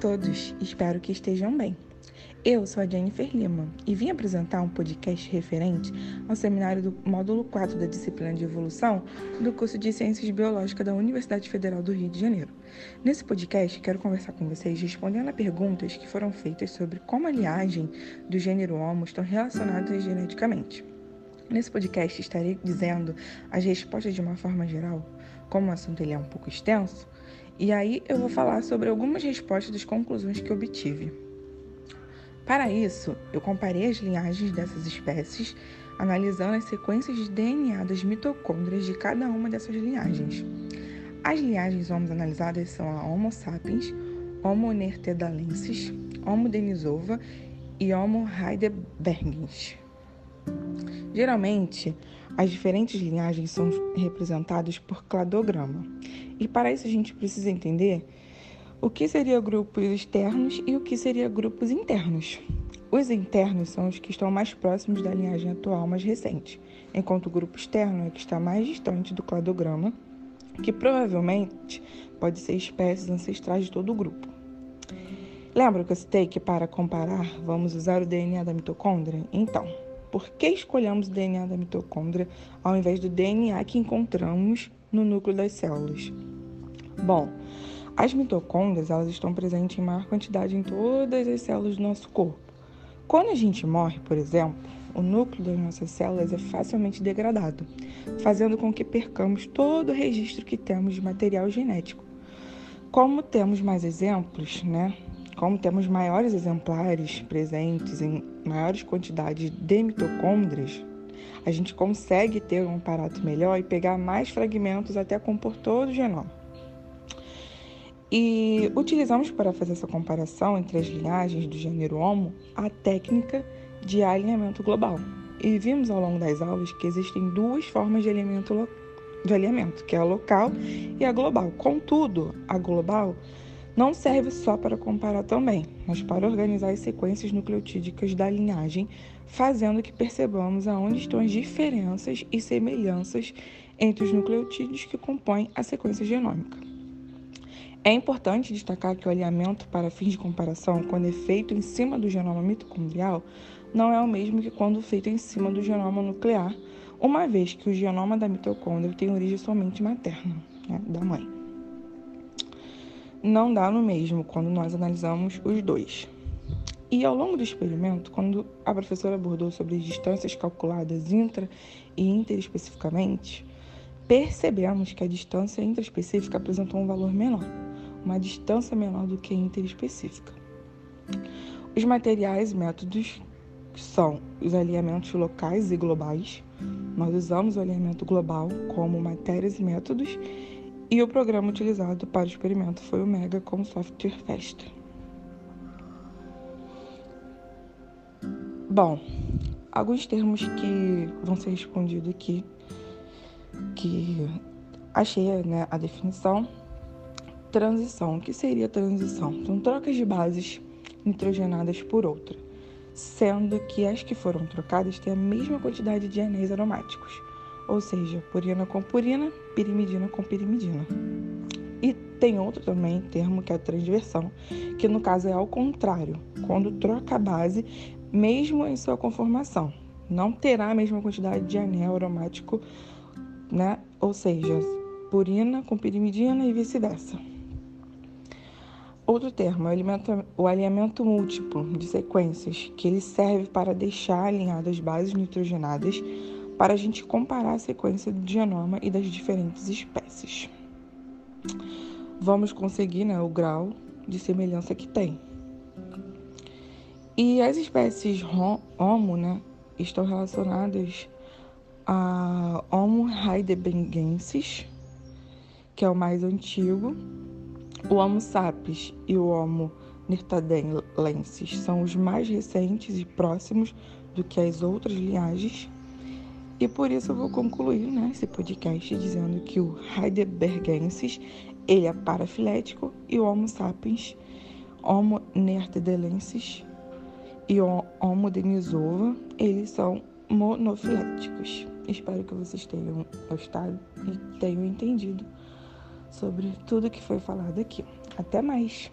todos, espero que estejam bem. Eu sou a Jennifer Lima e vim apresentar um podcast referente ao seminário do módulo 4 da disciplina de evolução do curso de Ciências Biológicas da Universidade Federal do Rio de Janeiro. Nesse podcast, quero conversar com vocês respondendo a perguntas que foram feitas sobre como a linhagem do gênero Homo estão relacionadas geneticamente. Nesse podcast, estarei dizendo as respostas de uma forma geral, como o assunto ele é um pouco extenso, e aí eu vou falar sobre algumas respostas das conclusões que obtive. Para isso, eu comparei as linhagens dessas espécies, analisando as sequências de DNA das mitocôndrias de cada uma dessas linhagens. As linhagens homos analisadas são a Homo sapiens, Homo neanderthalensis, Homo denisova e Homo heidelbergensis. Geralmente, as diferentes linhagens são representadas por cladograma. E para isso a gente precisa entender o que seria grupos externos e o que seria grupos internos. Os internos são os que estão mais próximos da linhagem atual mais recente, enquanto o grupo externo é que está mais distante do cladograma, que provavelmente pode ser espécies ancestrais de todo o grupo. Lembra que eu citei que para comparar vamos usar o DNA da mitocôndria? Então, por que escolhemos o DNA da mitocôndria ao invés do DNA que encontramos no núcleo das células? Bom, as mitocôndrias elas estão presentes em maior quantidade em todas as células do nosso corpo. Quando a gente morre, por exemplo, o núcleo das nossas células é facilmente degradado, fazendo com que percamos todo o registro que temos de material genético. Como temos mais exemplos, né? Como temos maiores exemplares presentes em maiores quantidades de mitocôndrias, a gente consegue ter um aparato melhor e pegar mais fragmentos até compor todo o genoma. E utilizamos para fazer essa comparação entre as linhagens do gênero Homo a técnica de alinhamento global. E vimos ao longo das aulas que existem duas formas de alinhamento, de alinhamento que é a local e a global. Contudo, a global não serve só para comparar também, mas para organizar as sequências nucleotídicas da linhagem, fazendo que percebamos aonde estão as diferenças e semelhanças entre os nucleotídeos que compõem a sequência genômica. É importante destacar que o alinhamento para fins de comparação, quando é feito em cima do genoma mitocondrial, não é o mesmo que quando feito em cima do genoma nuclear, uma vez que o genoma da mitocôndria tem origem somente materna, né, da mãe. Não dá no mesmo quando nós analisamos os dois. E ao longo do experimento, quando a professora abordou sobre as distâncias calculadas intra e interespecificamente, percebemos que a distância intraespecífica apresentou um valor menor uma distância menor do que interespecífica. Os materiais e métodos são os alinhamentos locais e globais. Nós usamos o alinhamento global como matérias e métodos, e o programa utilizado para o experimento foi o Mega com software Fast. Bom, alguns termos que vão ser respondidos aqui, que achei né, a definição Transição. O que seria transição? São trocas de bases nitrogenadas por outra, sendo que as que foram trocadas têm a mesma quantidade de anéis aromáticos, ou seja, purina com purina, pirimidina com pirimidina. E tem outro também termo que é a transversão, que no caso é ao contrário, quando troca a base, mesmo em sua conformação, não terá a mesma quantidade de anel aromático, né? Ou seja, purina com pirimidina e vice-versa. Outro termo é o alinhamento múltiplo de sequências, que ele serve para deixar alinhadas bases nitrogenadas para a gente comparar a sequência do genoma e das diferentes espécies. Vamos conseguir né, o grau de semelhança que tem. E as espécies Homo né, estão relacionadas a Homo heidelbergensis, que é o mais antigo, o Homo sapiens e o Homo neanderthalensis são os mais recentes e próximos do que as outras linhagens. E por isso eu vou concluir né, esse podcast dizendo que o Heidelbergensis ele é parafilético e o Homo sapiens, Homo neanderthalensis e o Homo denisova, eles são monofiléticos. Espero que vocês tenham gostado e tenham entendido sobre tudo que foi falado aqui. Até mais!